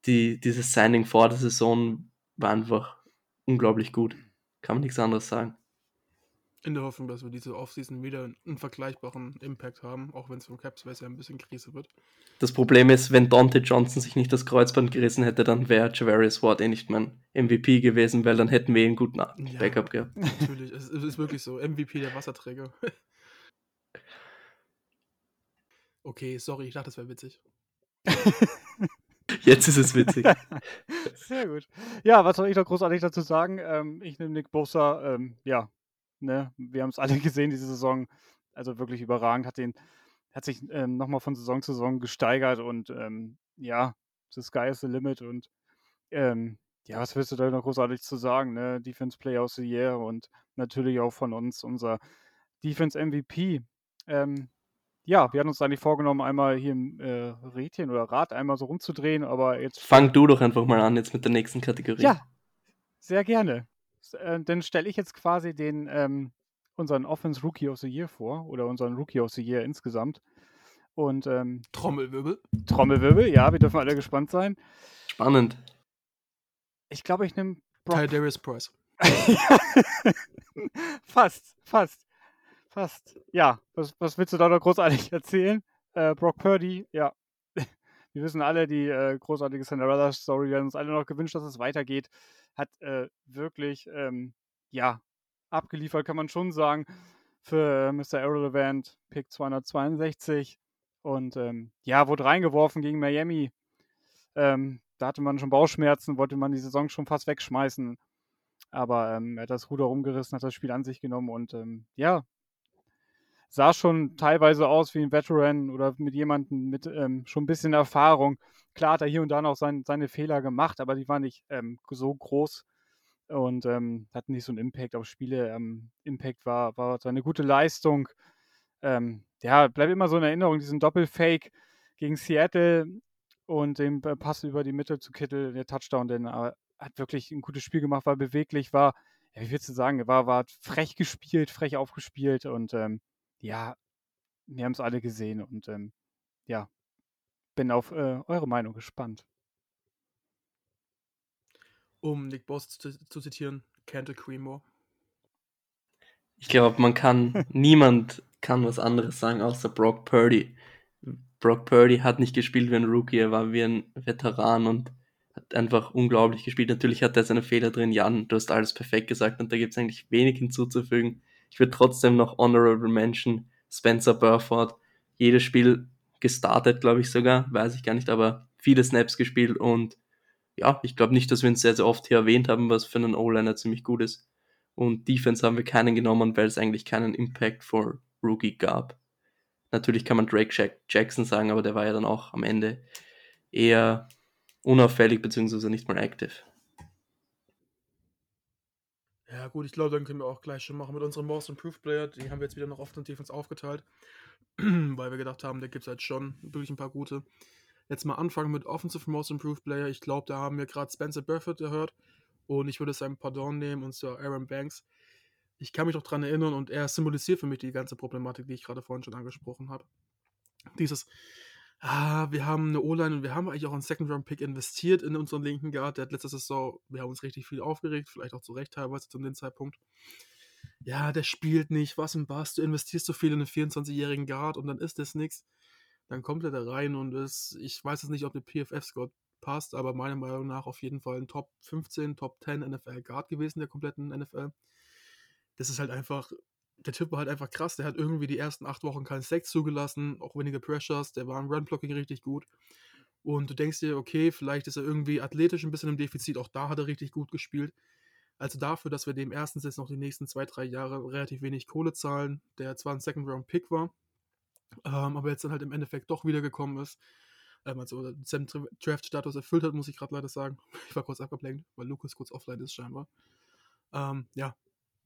die, dieses Signing vor der Saison war einfach unglaublich gut. Kann man nichts anderes sagen. In der Hoffnung, dass wir diese Offseason wieder einen vergleichbaren Impact haben, auch wenn es vom Capspace ja ein bisschen Krise wird. Das Problem ist, wenn Dante Johnson sich nicht das Kreuzband gerissen hätte, dann wäre Javarius Ward eh nicht mein MVP gewesen, weil dann hätten wir eh einen guten ja, Backup gehabt. Natürlich, es ist wirklich so. MVP der Wasserträger. okay, sorry, ich dachte, das wäre witzig. Jetzt ist es witzig. Sehr gut. Ja, was soll ich noch großartig dazu sagen? Ähm, ich nehme Nick Bosa, ähm, ja, Ne? Wir haben es alle gesehen diese Saison. Also wirklich überragend. Hat, den, hat sich ähm, nochmal von Saison zu Saison gesteigert und ähm, ja, the sky is the limit und ähm, ja, was willst du da noch großartig zu sagen, ne? Defense Player of the Year und natürlich auch von uns unser Defense MVP. Ähm, ja, wir hatten uns eigentlich vorgenommen, einmal hier im äh, Rädchen oder Rad einmal so rumzudrehen, aber jetzt. Fang du doch einfach mal an jetzt mit der nächsten Kategorie. Ja, sehr gerne. Äh, dann stelle ich jetzt quasi den ähm, unseren Offense Rookie of the Year vor oder unseren Rookie of the Year insgesamt. Und ähm, Trommelwirbel. Trommelwirbel, ja, wir dürfen alle gespannt sein. Spannend. Ich glaube, ich nehme Ty Darius Price. fast, fast, fast. Ja, was, was willst du da noch großartig erzählen? Äh, Brock Purdy, ja. Wir wissen alle, die äh, großartige Cinderella-Story, wir haben uns alle noch gewünscht, dass es weitergeht. Hat äh, wirklich, ähm, ja, abgeliefert, kann man schon sagen, für äh, Mr. Irrelevant, Pick 262. Und ähm, ja, wurde reingeworfen gegen Miami. Ähm, da hatte man schon Bauchschmerzen, wollte man die Saison schon fast wegschmeißen. Aber ähm, er hat das Ruder rumgerissen, hat das Spiel an sich genommen und ähm, ja, sah schon teilweise aus wie ein Veteran oder mit jemandem mit ähm, schon ein bisschen Erfahrung. Klar hat er hier und da noch sein, seine Fehler gemacht, aber die waren nicht ähm, so groß und ähm, hatten nicht so einen Impact auf Spiele. Ähm, Impact war, war seine gute Leistung. Ähm, ja, bleibt immer so in Erinnerung, diesen Doppelfake gegen Seattle und den Pass über die Mitte zu Kittel, der Touchdown, denn er hat wirklich ein gutes Spiel gemacht, war beweglich, war, ja, wie willst du sagen, war, war frech gespielt, frech aufgespielt und ähm, ja, wir haben es alle gesehen und ähm, ja, bin auf äh, eure Meinung gespannt. Um Nick Boss zu, zu zitieren, Cantle Creamore. Ich glaube, man kann, niemand kann was anderes sagen, außer Brock Purdy. Brock Purdy hat nicht gespielt wie ein Rookie, er war wie ein Veteran und hat einfach unglaublich gespielt. Natürlich hat er seine Fehler drin. Jan, du hast alles perfekt gesagt und da gibt es eigentlich wenig hinzuzufügen. Ich würde trotzdem noch Honorable Mention Spencer Burford. Jedes Spiel gestartet, glaube ich sogar, weiß ich gar nicht, aber viele Snaps gespielt und ja, ich glaube nicht, dass wir ihn sehr, sehr oft hier erwähnt haben, was für einen O-Liner ziemlich gut ist. Und Defense haben wir keinen genommen, weil es eigentlich keinen Impact for Rookie gab. Natürlich kann man Drake Jackson sagen, aber der war ja dann auch am Ende eher unauffällig beziehungsweise nicht mal active. Ja, gut, ich glaube, dann können wir auch gleich schon machen mit unserem Most Improved Player. Die haben wir jetzt wieder noch oft in Defense aufgeteilt, weil wir gedacht haben, da gibt es halt schon wirklich ein paar gute. Jetzt mal anfangen mit Offensive Most Improved Player. Ich glaube, da haben wir gerade Spencer Burford gehört und ich würde sein Pardon nehmen und zwar Aaron Banks. Ich kann mich noch daran erinnern und er symbolisiert für mich die ganze Problematik, die ich gerade vorhin schon angesprochen habe. Dieses, ah, wir haben eine O-Line und wir haben eigentlich auch einen Second-Round-Pick investiert in unseren linken Guard. Der hat letzte Saison, wir haben uns richtig viel aufgeregt, vielleicht auch zu Recht teilweise zu dem Zeitpunkt. Ja, der spielt nicht, was im Bass, du investierst so viel in einen 24-jährigen Guard und dann ist das nichts. Dann kommt er da rein und ist, ich weiß jetzt nicht, ob der PFF-Score passt, aber meiner Meinung nach auf jeden Fall ein Top 15, Top 10 NFL Guard gewesen der kompletten NFL. Das ist halt einfach, der Typ war halt einfach krass. Der hat irgendwie die ersten acht Wochen keinen Sex zugelassen, auch weniger Pressures. Der war im Run-Blocking richtig gut. Und du denkst dir, okay, vielleicht ist er irgendwie athletisch ein bisschen im Defizit. Auch da hat er richtig gut gespielt. Also dafür, dass wir dem erstens jetzt noch die nächsten zwei, drei Jahre relativ wenig Kohle zahlen, der zwar ein Second-Round-Pick war, ähm, aber jetzt dann halt im Endeffekt doch wiedergekommen ist, ähm, also seinen Draft-Status erfüllt hat, muss ich gerade leider sagen. Ich war kurz abgeblenkt, weil Lukas kurz offline ist scheinbar. Ähm, ja,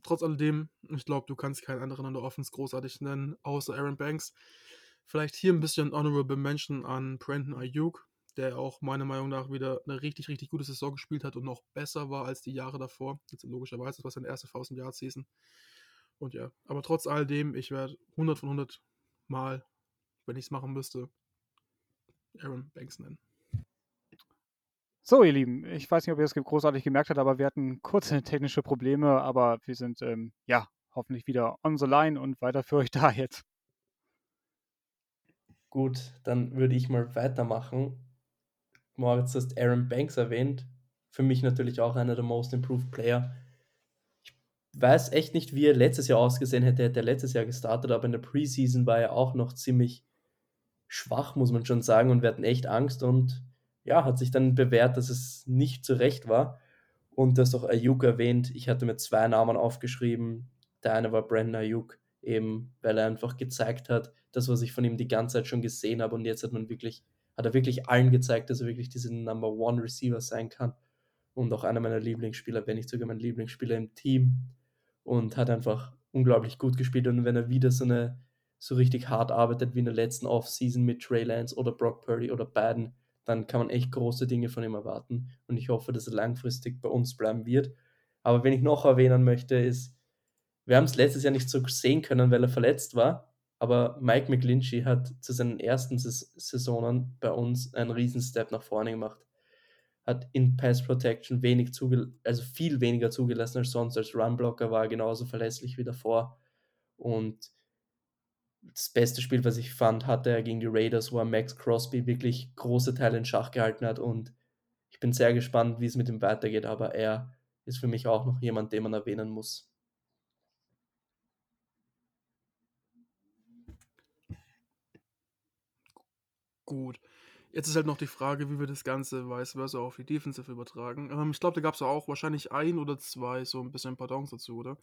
trotz alledem, ich glaube, du kannst keinen anderen an der Offense großartig nennen, außer Aaron Banks. Vielleicht hier ein bisschen Honorable Mention an Brandon Ayuk, der auch meiner Meinung nach wieder eine richtig, richtig gute Saison gespielt hat und noch besser war als die Jahre davor. Jetzt logischerweise, das war seine erste 1000 Yard Season. Und ja, aber trotz alledem, ich werde 100 von 100 Mal, wenn ich es machen müsste, Aaron Banks nennen. So, ihr Lieben, ich weiß nicht, ob ihr es großartig gemerkt habt, aber wir hatten kurze technische Probleme, aber wir sind ähm, ja hoffentlich wieder on the line und weiter für euch da jetzt. Gut, dann würde ich mal weitermachen. Moritz, hast Aaron Banks erwähnt. Für mich natürlich auch einer der Most Improved Player. Ich weiß echt nicht, wie er letztes Jahr ausgesehen hätte, hätte er letztes Jahr gestartet, aber in der Preseason war er auch noch ziemlich schwach, muss man schon sagen, und wir hatten echt Angst und ja, hat sich dann bewährt, dass es nicht zu Recht war. Und du hast auch Ayuk erwähnt. Ich hatte mir zwei Namen aufgeschrieben. Der eine war Brandon Ayuk, eben weil er einfach gezeigt hat, das, was ich von ihm die ganze Zeit schon gesehen habe. Und jetzt hat man wirklich hat er wirklich allen gezeigt, dass er wirklich dieser Number One Receiver sein kann. Und auch einer meiner Lieblingsspieler, wenn nicht sogar mein Lieblingsspieler im Team. Und hat einfach unglaublich gut gespielt. Und wenn er wieder so eine so richtig hart arbeitet wie in der letzten Offseason mit Trey Lance oder Brock Purdy oder Biden, dann kann man echt große Dinge von ihm erwarten. Und ich hoffe, dass er langfristig bei uns bleiben wird. Aber wenn ich noch erwähnen möchte, ist, wir haben es letztes Jahr nicht so sehen können, weil er verletzt war. Aber Mike McGlinchey hat zu seinen ersten Saisonen bei uns einen riesen Step nach vorne gemacht. Hat in Pass Protection wenig also viel weniger zugelassen als sonst. Als Runblocker war er genauso verlässlich wie davor. Und das beste Spiel, was ich fand, hatte er gegen die Raiders, wo er Max Crosby wirklich große Teile in Schach gehalten hat. Und ich bin sehr gespannt, wie es mit ihm weitergeht. Aber er ist für mich auch noch jemand, den man erwähnen muss. Gut. Jetzt ist halt noch die Frage, wie wir das Ganze vice versa auf die Defensive übertragen. Ähm, ich glaube, da gab es auch wahrscheinlich ein oder zwei so ein bisschen Pardons dazu, oder?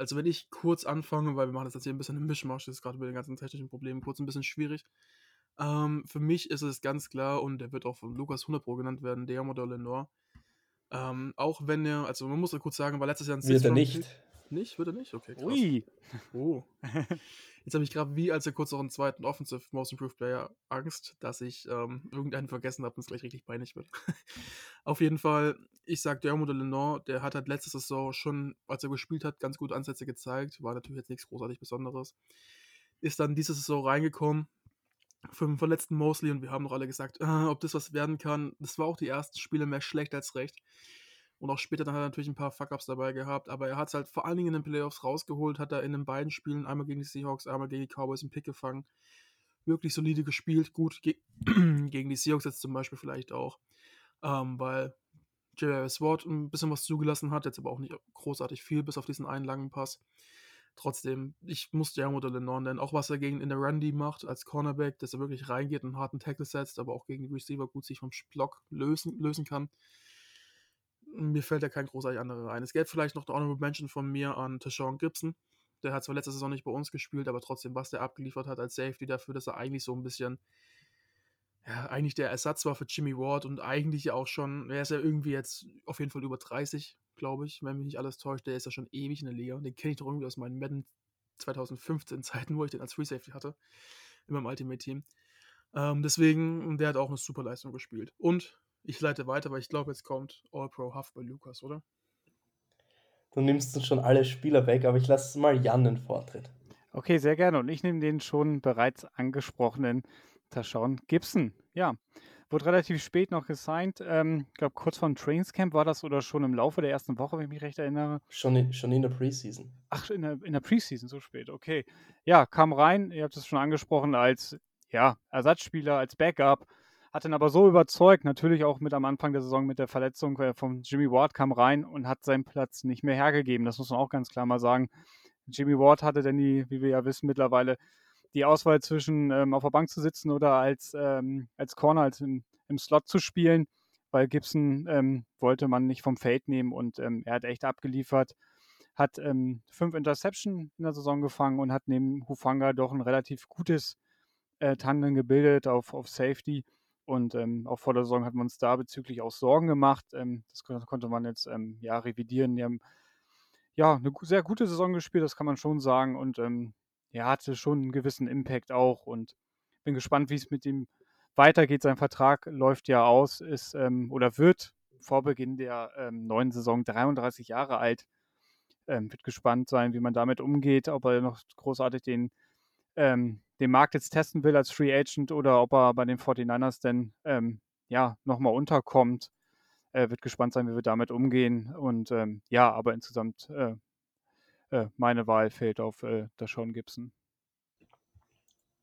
Also wenn ich kurz anfange, weil wir machen das jetzt hier ein bisschen im Mischmasch, das ist gerade mit den ganzen technischen Problemen kurz ein bisschen schwierig. Ähm, für mich ist es ganz klar, und der wird auch von Lukas 100 Pro genannt werden, Diamond Lenore. Ähm, auch wenn er, also man muss ja kurz sagen, war letztes Jahr ein Wird er nicht. Nicht? Wird er nicht? Okay, krass. Ui. Oh. Jetzt habe ich gerade wie als er kurz noch einen zweiten Offensive Most Improved Player Angst, dass ich ähm, irgendeinen vergessen habe und es gleich richtig peinlich wird. Auf jeden Fall, ich sage, Dermot Lenore, der hat halt letzte Saison schon, als er gespielt hat, ganz gute Ansätze gezeigt. War natürlich jetzt nichts großartig Besonderes. Ist dann diese Saison reingekommen, für den verletzten Mosley und wir haben noch alle gesagt, äh, ob das was werden kann. Das war auch die ersten Spiele mehr schlecht als recht. Und auch später dann hat er natürlich ein paar Fuck-Ups dabei gehabt, aber er hat es halt vor allen Dingen in den Playoffs rausgeholt, hat er in den beiden Spielen, einmal gegen die Seahawks, einmal gegen die Cowboys, einen Pick gefangen. Wirklich solide gespielt, gut ge gegen die Seahawks jetzt zum Beispiel vielleicht auch, ähm, weil J.R.S. Ward ein bisschen was zugelassen hat, jetzt aber auch nicht großartig viel, bis auf diesen einen langen Pass. Trotzdem, ich muss de Lennon nennen, auch was er gegen in der Randy macht als Cornerback, dass er wirklich reingeht und einen harten Tackle setzt, aber auch gegen die Receiver gut sich vom Block lösen, lösen kann mir fällt ja kein großartig anderer ein. Es gäbe vielleicht noch eine Honorable Mention von mir an Tashawn Gibson. Der hat zwar letzte Saison nicht bei uns gespielt, aber trotzdem, was der abgeliefert hat als Safety dafür, dass er eigentlich so ein bisschen, ja, eigentlich der Ersatz war für Jimmy Ward und eigentlich ja auch schon, er ist ja irgendwie jetzt auf jeden Fall über 30, glaube ich, wenn mich nicht alles täuscht. Der ist ja schon ewig in der Liga. Den kenne ich doch irgendwie aus meinen Madden 2015 Zeiten, wo ich den als Free Safety hatte, in meinem Ultimate Team. Ähm, deswegen, der hat auch eine super Leistung gespielt. Und ich leite weiter, weil ich glaube, jetzt kommt All-Pro Huff bei Lukas, oder? Du nimmst uns schon alle Spieler weg, aber ich lasse mal Jan den Vortritt. Okay, sehr gerne. Und ich nehme den schon bereits angesprochenen Tashawn Gibson. Ja, wurde relativ spät noch gesigned. Ähm, ich glaube, kurz vor dem Trainingscamp war das oder schon im Laufe der ersten Woche, wenn ich mich recht erinnere. Schon in, schon in der Preseason. Ach, in der, in der Preseason, so spät, okay. Ja, kam rein, ihr habt es schon angesprochen, als ja, Ersatzspieler, als Backup hat dann aber so überzeugt, natürlich auch mit am Anfang der Saison mit der Verletzung äh, von Jimmy Ward kam rein und hat seinen Platz nicht mehr hergegeben. Das muss man auch ganz klar mal sagen. Jimmy Ward hatte dann die, wie wir ja wissen mittlerweile, die Auswahl zwischen ähm, auf der Bank zu sitzen oder als, ähm, als Corner, als im, im, Slot zu spielen, weil Gibson ähm, wollte man nicht vom Feld nehmen und ähm, er hat echt abgeliefert. Hat ähm, fünf Interception in der Saison gefangen und hat neben Hufanga doch ein relativ gutes äh, Tandem gebildet auf, auf Safety und ähm, auch vor der Saison hat man uns da bezüglich auch Sorgen gemacht. Das konnte man jetzt ja revidieren. Die haben ja eine sehr gute Saison gespielt, das kann man schon sagen. Und ähm, er hatte schon einen gewissen Impact auch. Und bin gespannt, wie es mit ihm weitergeht. Sein Vertrag läuft ja aus, ist ähm, oder wird vor Beginn der ähm, neuen Saison 33 Jahre alt. wird gespannt sein, wie man damit umgeht, ob er noch großartig den ähm, den Markt jetzt testen will als Free Agent oder ob er bei den 49ers denn ähm, ja, nochmal unterkommt. Äh, wird gespannt sein, wie wir damit umgehen. Und ähm, ja, aber insgesamt äh, äh, meine Wahl fällt auf äh, Sean Gibson.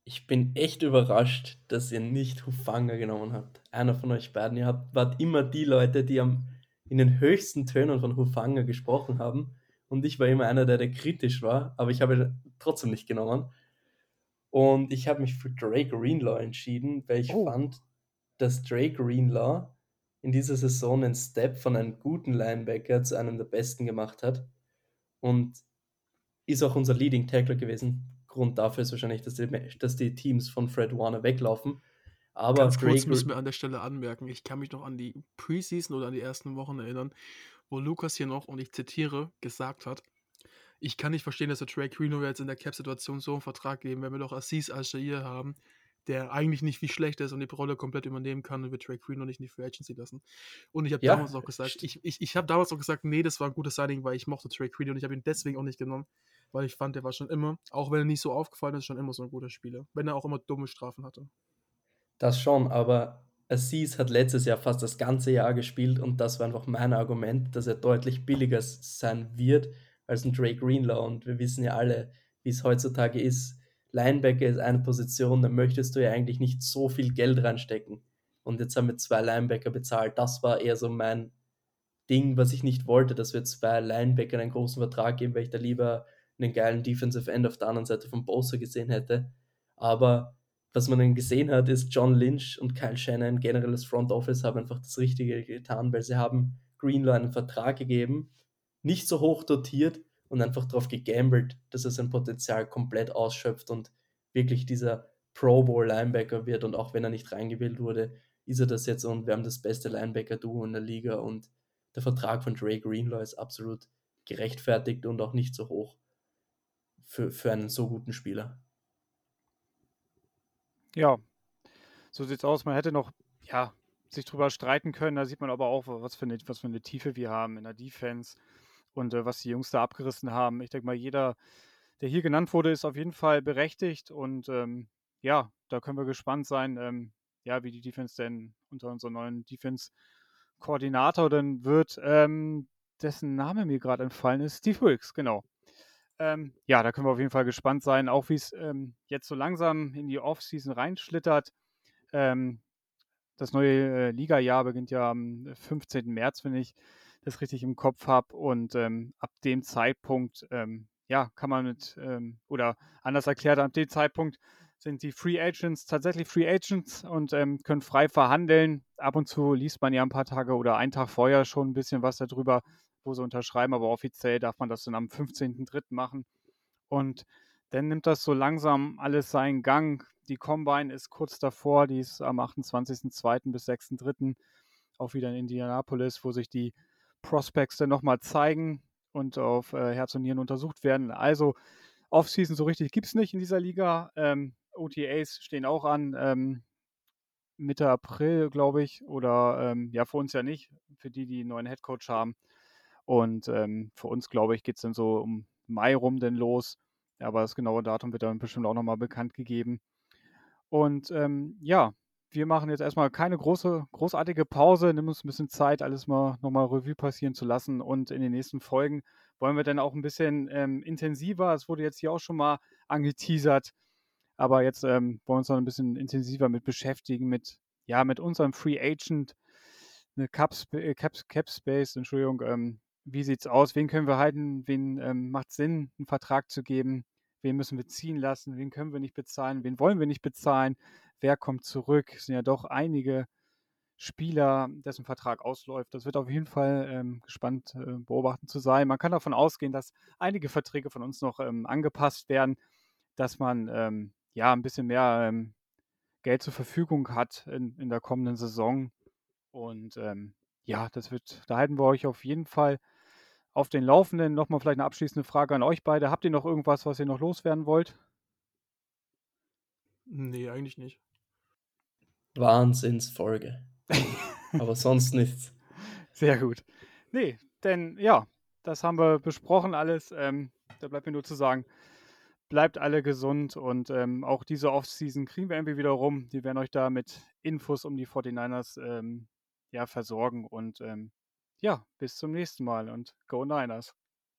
Ich bin echt überrascht, dass ihr nicht Hufanga genommen habt. Einer von euch beiden. Ihr habt, wart immer die Leute, die am, in den höchsten Tönen von Hufanga gesprochen haben. Und ich war immer einer, der, der kritisch war, aber ich habe ihn trotzdem nicht genommen. Und ich habe mich für Drake Greenlaw entschieden, weil ich oh. fand, dass Drake Greenlaw in dieser Saison einen Step von einem guten Linebacker zu einem der besten gemacht hat. Und ist auch unser Leading Tackler gewesen. Grund dafür ist wahrscheinlich, dass die, dass die Teams von Fred Warner weglaufen. Aber Ganz kurz Drake, müssen wir an der Stelle anmerken, ich kann mich noch an die Preseason oder an die ersten Wochen erinnern, wo Lukas hier noch, und ich zitiere, gesagt hat, ich kann nicht verstehen, dass wir Drake Reno jetzt in der Cap-Situation so einen Vertrag geben, wenn wir doch Assis Al-Shair haben, der eigentlich nicht wie schlecht ist und die Rolle komplett übernehmen kann und wir Drake Reno nicht in die Free Agency lassen. Und ich habe Ja, damals auch gesagt, ich, ich, ich habe damals auch gesagt, nee, das war ein gutes Signing, weil ich mochte Drake Reno und ich habe ihn deswegen auch nicht genommen, weil ich fand, der war schon immer, auch wenn er nicht so aufgefallen ist, schon immer so ein guter Spieler, wenn er auch immer dumme Strafen hatte. Das schon, aber Assis hat letztes Jahr fast das ganze Jahr gespielt und das war einfach mein Argument, dass er deutlich billiger sein wird als ein Drake Greenlaw. Und wir wissen ja alle, wie es heutzutage ist. Linebacker ist eine Position, da möchtest du ja eigentlich nicht so viel Geld reinstecken. Und jetzt haben wir zwei Linebacker bezahlt. Das war eher so mein Ding, was ich nicht wollte, dass wir zwei Linebacker einen großen Vertrag geben, weil ich da lieber einen geilen Defensive End auf der anderen Seite von Bosa gesehen hätte. Aber was man dann gesehen hat, ist John Lynch und Kyle Shannon, generell das Front Office, haben einfach das Richtige getan, weil sie haben Greenlaw einen Vertrag gegeben, nicht so hoch dotiert und einfach darauf gegambelt, dass er sein Potenzial komplett ausschöpft und wirklich dieser Pro Bowl Linebacker wird und auch wenn er nicht reingewählt wurde, ist er das jetzt und wir haben das beste Linebacker-Duo in der Liga und der Vertrag von Dre Greenlaw ist absolut gerechtfertigt und auch nicht so hoch für, für einen so guten Spieler. Ja, so sieht's aus. Man hätte noch, ja, sich drüber streiten können. Da sieht man aber auch, was für eine, was für eine Tiefe wir haben in der Defense und äh, was die Jungs da abgerissen haben. Ich denke mal, jeder, der hier genannt wurde, ist auf jeden Fall berechtigt und ähm, ja, da können wir gespannt sein, ähm, ja, wie die Defense denn unter unserem neuen Defense-Koordinator denn wird, ähm, dessen Name mir gerade entfallen ist. Steve Wilkes, genau. Ähm, ja, da können wir auf jeden Fall gespannt sein, auch wie es ähm, jetzt so langsam in die Offseason reinschlittert. Ähm, das neue äh, Liga-Jahr beginnt ja am 15. März, wenn ich das richtig im Kopf habe. Und ähm, ab dem Zeitpunkt, ähm, ja, kann man mit, ähm, oder anders erklärt, ab dem Zeitpunkt sind die Free Agents tatsächlich Free Agents und ähm, können frei verhandeln. Ab und zu liest man ja ein paar Tage oder einen Tag vorher schon ein bisschen was darüber, wo sie unterschreiben, aber offiziell darf man das dann am 15.03. machen. Und dann nimmt das so langsam alles seinen Gang. Die Combine ist kurz davor, die ist am 28.02. bis 6.03. auch wieder in Indianapolis, wo sich die Prospects dann nochmal zeigen und auf äh, Herz und Nieren untersucht werden. Also Offseason so richtig gibt es nicht in dieser Liga. Ähm, OTAs stehen auch an. Ähm, Mitte April, glaube ich, oder ähm, ja, für uns ja nicht, für die, die einen neuen Headcoach haben. Und ähm, für uns, glaube ich, geht es dann so um Mai rum denn los. Aber das genaue Datum wird dann bestimmt auch nochmal bekannt gegeben. Und ähm, ja, wir machen jetzt erstmal keine große, großartige Pause, nehmen uns ein bisschen Zeit, alles mal nochmal Revue passieren zu lassen. Und in den nächsten Folgen wollen wir dann auch ein bisschen ähm, intensiver, es wurde jetzt hier auch schon mal angeteasert, aber jetzt ähm, wollen wir uns noch ein bisschen intensiver mit beschäftigen, mit, ja, mit unserem Free Agent, eine Cap, äh, Cap, Cap Space, Entschuldigung, ähm, wie sieht's aus, wen können wir halten, wen ähm, macht Sinn, einen Vertrag zu geben, wen müssen wir ziehen lassen, wen können wir nicht bezahlen, wen wollen wir nicht bezahlen, wer kommt zurück, es sind ja doch einige Spieler, dessen Vertrag ausläuft. Das wird auf jeden Fall ähm, gespannt äh, beobachten zu sein. Man kann davon ausgehen, dass einige Verträge von uns noch ähm, angepasst werden, dass man ähm, ja ein bisschen mehr ähm, Geld zur Verfügung hat in, in der kommenden Saison. Und ähm, ja, das wird, da halten wir euch auf jeden Fall auf den Laufenden. Nochmal vielleicht eine abschließende Frage an euch beide. Habt ihr noch irgendwas, was ihr noch loswerden wollt? Nee, eigentlich nicht. Wahnsinnsfolge. Aber sonst nichts. Sehr gut. Nee, denn ja, das haben wir besprochen alles. Ähm, da bleibt mir nur zu sagen, bleibt alle gesund und ähm, auch diese Offseason kriegen wir irgendwie wieder rum. Die werden euch da mit Infos um die 49ers ähm, ja, versorgen und ähm, ja, bis zum nächsten Mal und Go Niners.